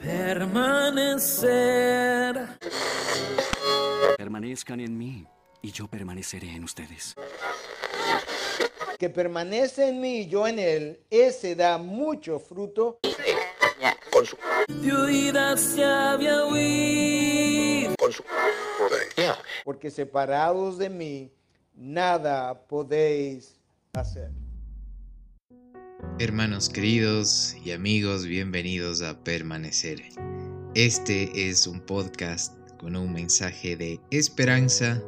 Permanecer. Permanezcan en mí y yo permaneceré en ustedes. Que permanece en mí y yo en él, ese da mucho fruto. Fluida había huir. Porque separados de mí, nada podéis hacer. Hermanos queridos y amigos, bienvenidos a Permanecer. Este es un podcast con un mensaje de esperanza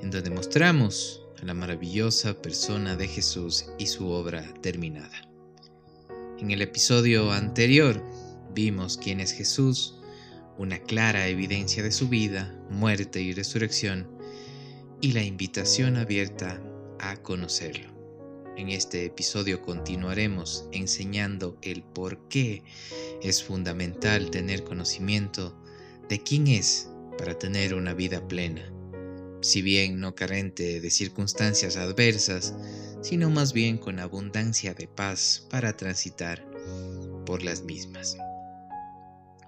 en donde mostramos a la maravillosa persona de Jesús y su obra terminada. En el episodio anterior vimos quién es Jesús, una clara evidencia de su vida, muerte y resurrección, y la invitación abierta a conocerlo. En este episodio continuaremos enseñando el por qué es fundamental tener conocimiento de quién es para tener una vida plena, si bien no carente de circunstancias adversas, sino más bien con abundancia de paz para transitar por las mismas.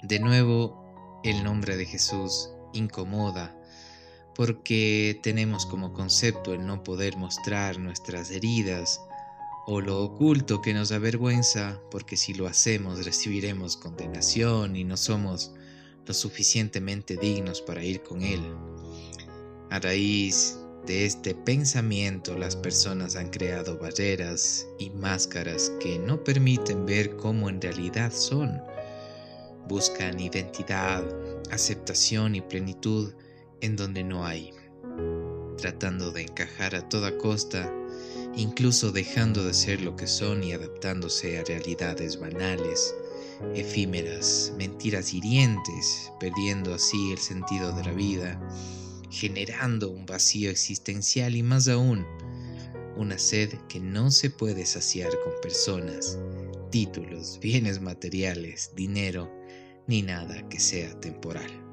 De nuevo, el nombre de Jesús incomoda porque tenemos como concepto el no poder mostrar nuestras heridas o lo oculto que nos avergüenza, porque si lo hacemos recibiremos condenación y no somos lo suficientemente dignos para ir con Él. A raíz de este pensamiento las personas han creado barreras y máscaras que no permiten ver cómo en realidad son. Buscan identidad, aceptación y plenitud en donde no hay, tratando de encajar a toda costa, incluso dejando de ser lo que son y adaptándose a realidades banales, efímeras, mentiras hirientes, perdiendo así el sentido de la vida, generando un vacío existencial y más aún, una sed que no se puede saciar con personas, títulos, bienes materiales, dinero, ni nada que sea temporal.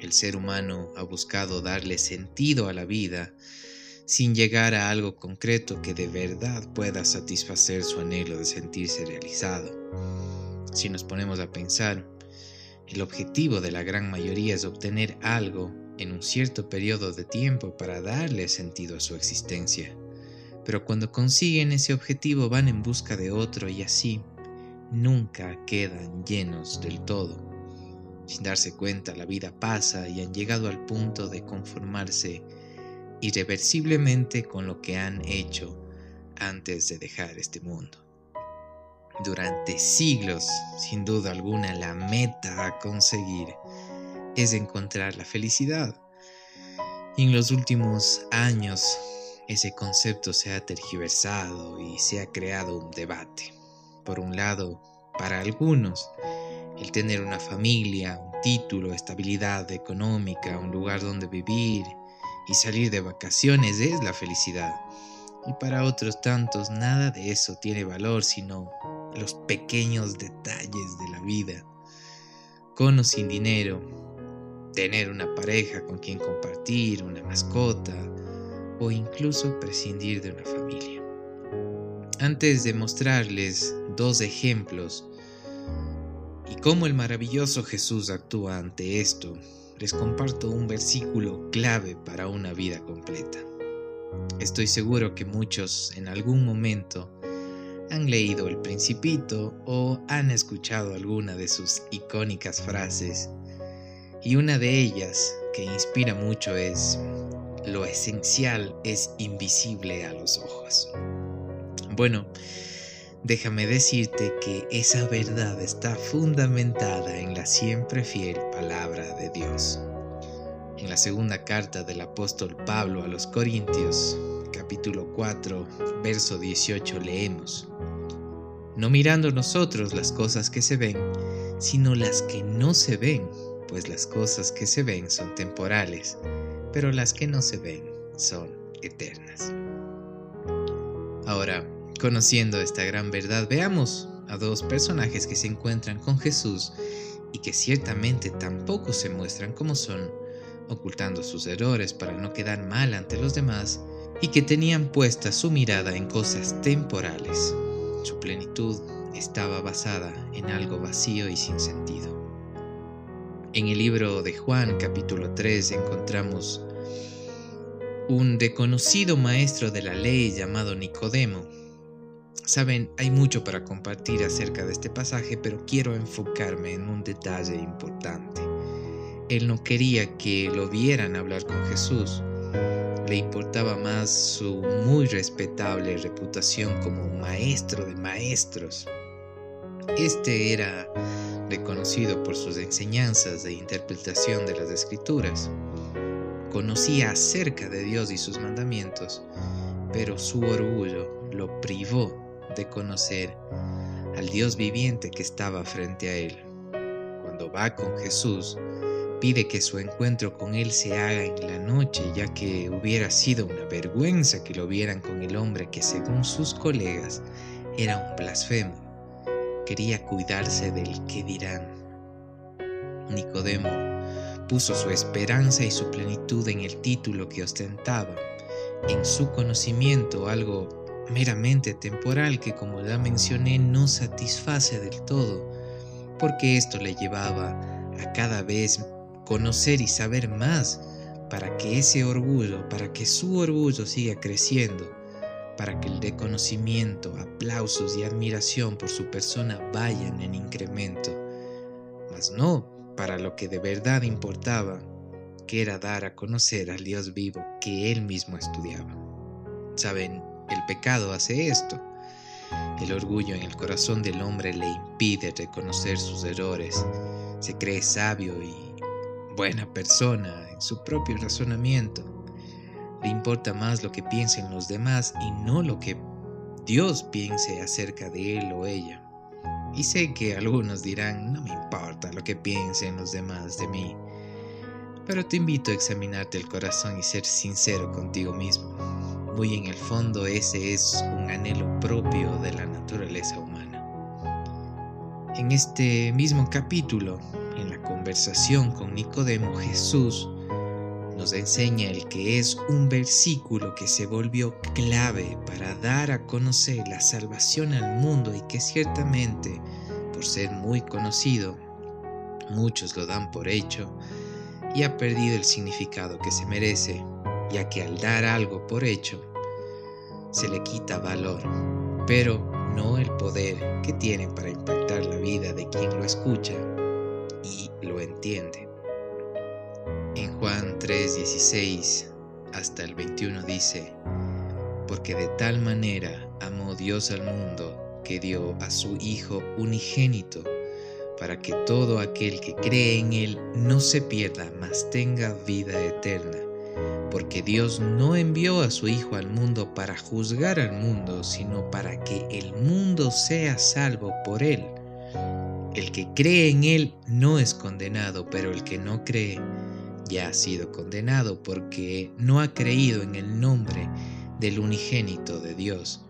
El ser humano ha buscado darle sentido a la vida sin llegar a algo concreto que de verdad pueda satisfacer su anhelo de sentirse realizado. Si nos ponemos a pensar, el objetivo de la gran mayoría es obtener algo en un cierto periodo de tiempo para darle sentido a su existencia. Pero cuando consiguen ese objetivo van en busca de otro y así nunca quedan llenos del todo. Sin darse cuenta, la vida pasa y han llegado al punto de conformarse irreversiblemente con lo que han hecho antes de dejar este mundo. Durante siglos, sin duda alguna, la meta a conseguir es encontrar la felicidad. En los últimos años, ese concepto se ha tergiversado y se ha creado un debate. Por un lado, para algunos, el tener una familia, un título, estabilidad económica, un lugar donde vivir y salir de vacaciones es la felicidad. Y para otros tantos nada de eso tiene valor sino los pequeños detalles de la vida. Con o sin dinero, tener una pareja con quien compartir, una mascota o incluso prescindir de una familia. Antes de mostrarles dos ejemplos cómo el maravilloso Jesús actúa ante esto, les comparto un versículo clave para una vida completa. Estoy seguro que muchos en algún momento han leído El Principito o han escuchado alguna de sus icónicas frases, y una de ellas que inspira mucho es, lo esencial es invisible a los ojos. Bueno, déjame decirte que esa verdad está fundamentada en la siempre fiel palabra de Dios. En la segunda carta del apóstol Pablo a los Corintios, capítulo 4, verso 18, leemos, No mirando nosotros las cosas que se ven, sino las que no se ven, pues las cosas que se ven son temporales, pero las que no se ven son eternas. Ahora, Conociendo esta gran verdad, veamos a dos personajes que se encuentran con Jesús y que ciertamente tampoco se muestran como son, ocultando sus errores para no quedar mal ante los demás, y que tenían puesta su mirada en cosas temporales. Su plenitud estaba basada en algo vacío y sin sentido. En el libro de Juan capítulo 3 encontramos un desconocido maestro de la ley llamado Nicodemo. Saben, hay mucho para compartir acerca de este pasaje, pero quiero enfocarme en un detalle importante. Él no quería que lo vieran hablar con Jesús. Le importaba más su muy respetable reputación como maestro de maestros. Este era reconocido por sus enseñanzas de interpretación de las escrituras. Conocía acerca de Dios y sus mandamientos, pero su orgullo lo privó de conocer al Dios viviente que estaba frente a él. Cuando va con Jesús, pide que su encuentro con él se haga en la noche, ya que hubiera sido una vergüenza que lo vieran con el hombre que según sus colegas era un blasfemo quería cuidarse del que dirán. Nicodemo puso su esperanza y su plenitud en el título que ostentaba, en su conocimiento algo meramente temporal que como ya mencioné no satisface del todo, porque esto le llevaba a cada vez conocer y saber más para que ese orgullo, para que su orgullo siga creciendo para que el reconocimiento, aplausos y admiración por su persona vayan en incremento, mas no para lo que de verdad importaba, que era dar a conocer al Dios vivo que él mismo estudiaba. Saben, el pecado hace esto. El orgullo en el corazón del hombre le impide reconocer sus errores. Se cree sabio y buena persona en su propio razonamiento le importa más lo que piensen los demás y no lo que Dios piense acerca de él o ella. Y sé que algunos dirán, no me importa lo que piensen los demás de mí, pero te invito a examinarte el corazón y ser sincero contigo mismo. Muy en el fondo ese es un anhelo propio de la naturaleza humana. En este mismo capítulo, en la conversación con Nicodemo, Jesús nos enseña el que es un versículo que se volvió clave para dar a conocer la salvación al mundo y que ciertamente, por ser muy conocido, muchos lo dan por hecho y ha perdido el significado que se merece, ya que al dar algo por hecho, se le quita valor, pero no el poder que tiene para impactar la vida de quien lo escucha y lo entiende. En Juan 3:16 hasta el 21 dice, porque de tal manera amó Dios al mundo que dio a su Hijo unigénito, para que todo aquel que cree en Él no se pierda, mas tenga vida eterna. Porque Dios no envió a su Hijo al mundo para juzgar al mundo, sino para que el mundo sea salvo por Él. El que cree en Él no es condenado, pero el que no cree ya ha sido condenado porque no ha creído en el nombre del unigénito de Dios.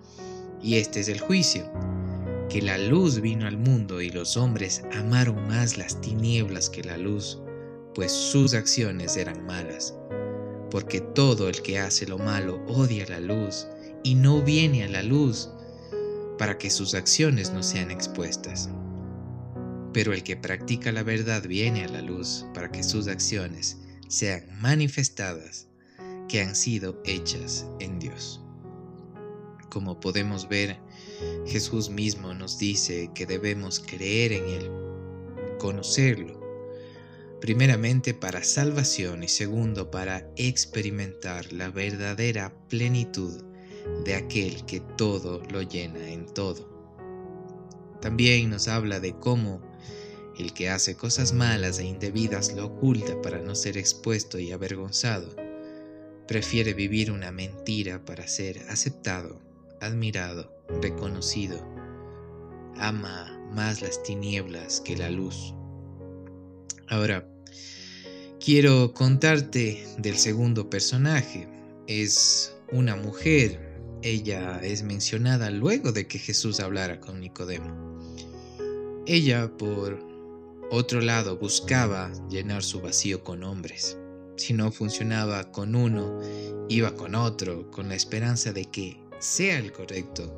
Y este es el juicio, que la luz vino al mundo y los hombres amaron más las tinieblas que la luz, pues sus acciones eran malas. Porque todo el que hace lo malo odia la luz y no viene a la luz para que sus acciones no sean expuestas. Pero el que practica la verdad viene a la luz para que sus acciones sean manifestadas que han sido hechas en Dios. Como podemos ver, Jesús mismo nos dice que debemos creer en Él, conocerlo, primeramente para salvación y segundo para experimentar la verdadera plenitud de aquel que todo lo llena en todo. También nos habla de cómo el que hace cosas malas e indebidas lo oculta para no ser expuesto y avergonzado. Prefiere vivir una mentira para ser aceptado, admirado, reconocido. Ama más las tinieblas que la luz. Ahora, quiero contarte del segundo personaje. Es una mujer. Ella es mencionada luego de que Jesús hablara con Nicodemo. Ella, por otro lado buscaba llenar su vacío con hombres. Si no funcionaba con uno, iba con otro, con la esperanza de que sea el correcto.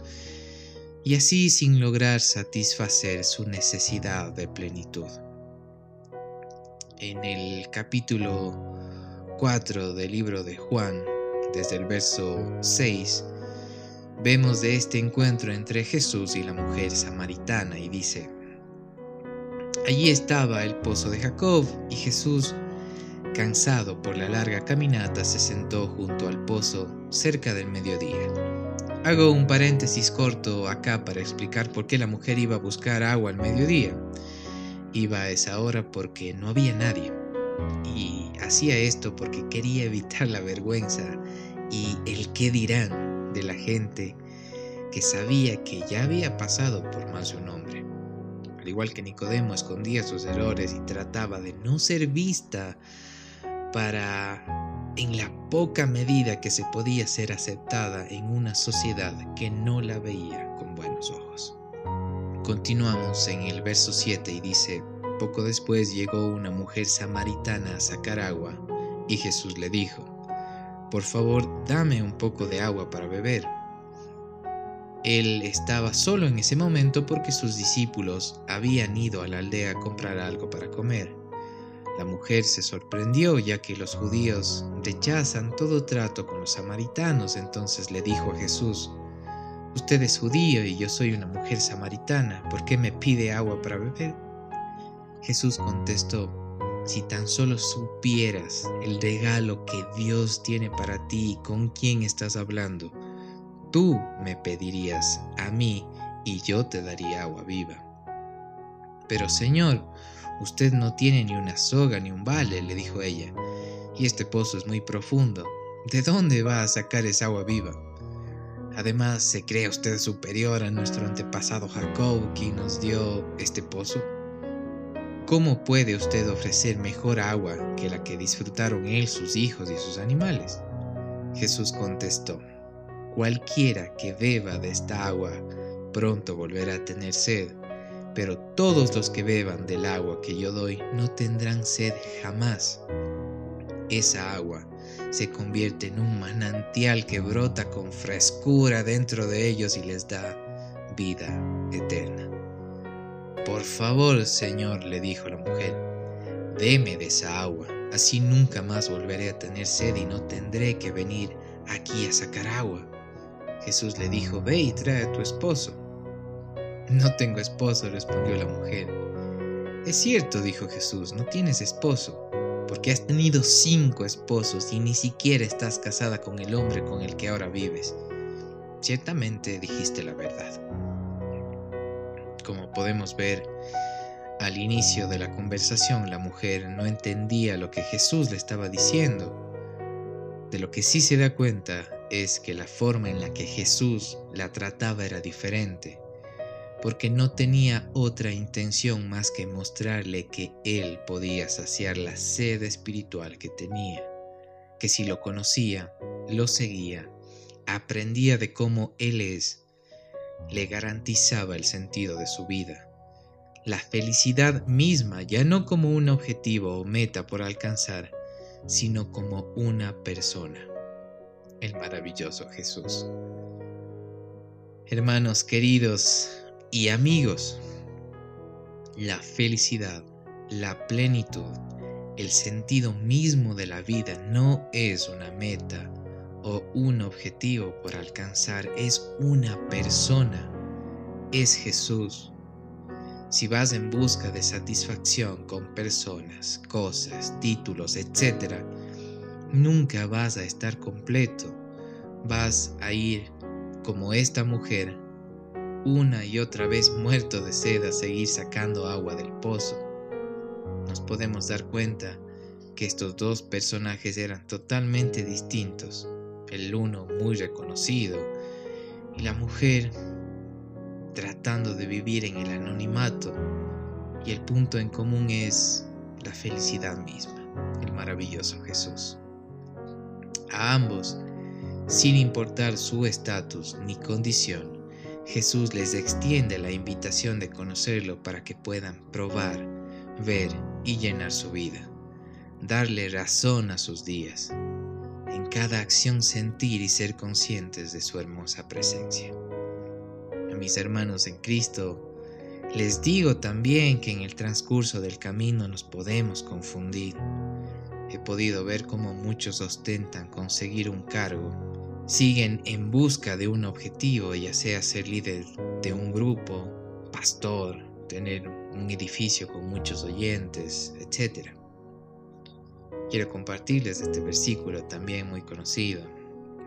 y así sin lograr satisfacer su necesidad de plenitud. En el capítulo 4 del libro de Juan, desde el verso 6, vemos de este encuentro entre Jesús y la mujer samaritana y dice, Allí estaba el pozo de Jacob y Jesús, cansado por la larga caminata, se sentó junto al pozo cerca del mediodía. Hago un paréntesis corto acá para explicar por qué la mujer iba a buscar agua al mediodía. Iba a esa hora porque no había nadie. Y hacía esto porque quería evitar la vergüenza y el qué dirán de la gente que sabía que ya había pasado por más de un hombre. Al igual que Nicodemo escondía sus errores y trataba de no ser vista para en la poca medida que se podía ser aceptada en una sociedad que no la veía con buenos ojos. Continuamos en el verso 7 y dice, poco después llegó una mujer samaritana a sacar agua y Jesús le dijo, por favor dame un poco de agua para beber. Él estaba solo en ese momento porque sus discípulos habían ido a la aldea a comprar algo para comer. La mujer se sorprendió ya que los judíos rechazan todo trato con los samaritanos, entonces le dijo a Jesús, Usted es judío y yo soy una mujer samaritana, ¿por qué me pide agua para beber? Jesús contestó, si tan solo supieras el regalo que Dios tiene para ti y con quién estás hablando, tú me pedirías a mí y yo te daría agua viva. Pero Señor, Usted no tiene ni una soga ni un vale, le dijo ella, y este pozo es muy profundo. ¿De dónde va a sacar esa agua viva? Además, ¿se cree usted superior a nuestro antepasado Jacob, quien nos dio este pozo? ¿Cómo puede usted ofrecer mejor agua que la que disfrutaron él, sus hijos y sus animales? Jesús contestó, cualquiera que beba de esta agua pronto volverá a tener sed pero todos los que beban del agua que yo doy no tendrán sed jamás. Esa agua se convierte en un manantial que brota con frescura dentro de ellos y les da vida eterna. Por favor, Señor, le dijo la mujer, deme de esa agua, así nunca más volveré a tener sed y no tendré que venir aquí a sacar agua. Jesús le dijo, ve y trae a tu esposo. No tengo esposo, respondió la mujer. Es cierto, dijo Jesús, no tienes esposo, porque has tenido cinco esposos y ni siquiera estás casada con el hombre con el que ahora vives. Ciertamente dijiste la verdad. Como podemos ver, al inicio de la conversación la mujer no entendía lo que Jesús le estaba diciendo. De lo que sí se da cuenta es que la forma en la que Jesús la trataba era diferente porque no tenía otra intención más que mostrarle que él podía saciar la sed espiritual que tenía, que si lo conocía, lo seguía, aprendía de cómo él es, le garantizaba el sentido de su vida, la felicidad misma, ya no como un objetivo o meta por alcanzar, sino como una persona, el maravilloso Jesús. Hermanos queridos, y amigos, la felicidad, la plenitud, el sentido mismo de la vida no es una meta o un objetivo por alcanzar, es una persona, es Jesús. Si vas en busca de satisfacción con personas, cosas, títulos, etc., nunca vas a estar completo. Vas a ir como esta mujer una y otra vez muerto de sed a seguir sacando agua del pozo. Nos podemos dar cuenta que estos dos personajes eran totalmente distintos, el uno muy reconocido y la mujer tratando de vivir en el anonimato y el punto en común es la felicidad misma, el maravilloso Jesús. A ambos, sin importar su estatus ni condición, Jesús les extiende la invitación de conocerlo para que puedan probar, ver y llenar su vida, darle razón a sus días, en cada acción sentir y ser conscientes de su hermosa presencia. a mis hermanos en Cristo, les digo también que en el transcurso del camino nos podemos confundir. He podido ver cómo muchos ostentan conseguir un cargo, siguen en busca de un objetivo, ya sea ser líder de un grupo, pastor, tener un edificio con muchos oyentes, etc. Quiero compartirles este versículo también muy conocido.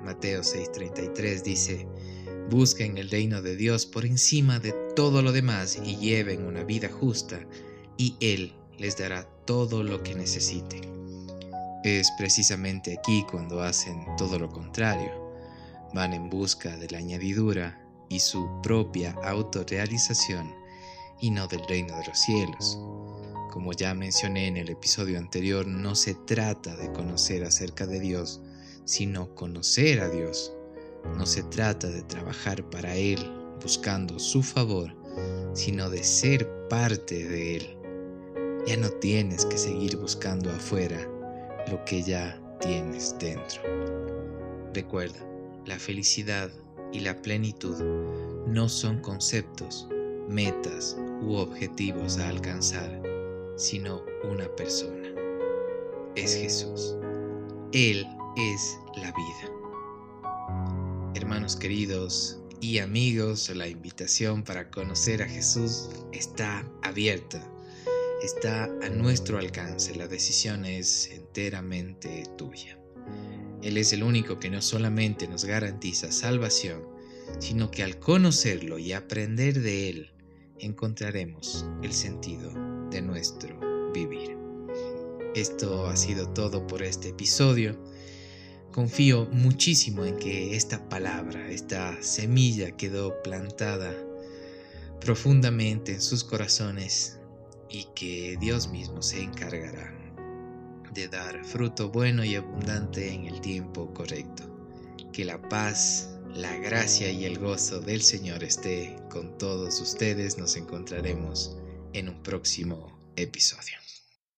Mateo 6:33 dice, Busquen el reino de Dios por encima de todo lo demás y lleven una vida justa, y Él les dará todo lo que necesiten. Es precisamente aquí cuando hacen todo lo contrario. Van en busca de la añadidura y su propia autorrealización y no del reino de los cielos. Como ya mencioné en el episodio anterior, no se trata de conocer acerca de Dios, sino conocer a Dios no se trata de trabajar para Él buscando su favor, sino de ser parte de Él. Ya no tienes que seguir buscando afuera lo que ya tienes dentro. Recuerda, la felicidad y la plenitud no son conceptos, metas u objetivos a alcanzar, sino una persona. Es Jesús. Él es la vida. Hermanos queridos y amigos, la invitación para conocer a Jesús está abierta, está a nuestro alcance, la decisión es enteramente tuya. Él es el único que no solamente nos garantiza salvación, sino que al conocerlo y aprender de Él, encontraremos el sentido de nuestro vivir. Esto ha sido todo por este episodio. Confío muchísimo en que esta palabra, esta semilla quedó plantada profundamente en sus corazones y que Dios mismo se encargará de dar fruto bueno y abundante en el tiempo correcto. Que la paz, la gracia y el gozo del Señor esté con todos ustedes. Nos encontraremos en un próximo episodio.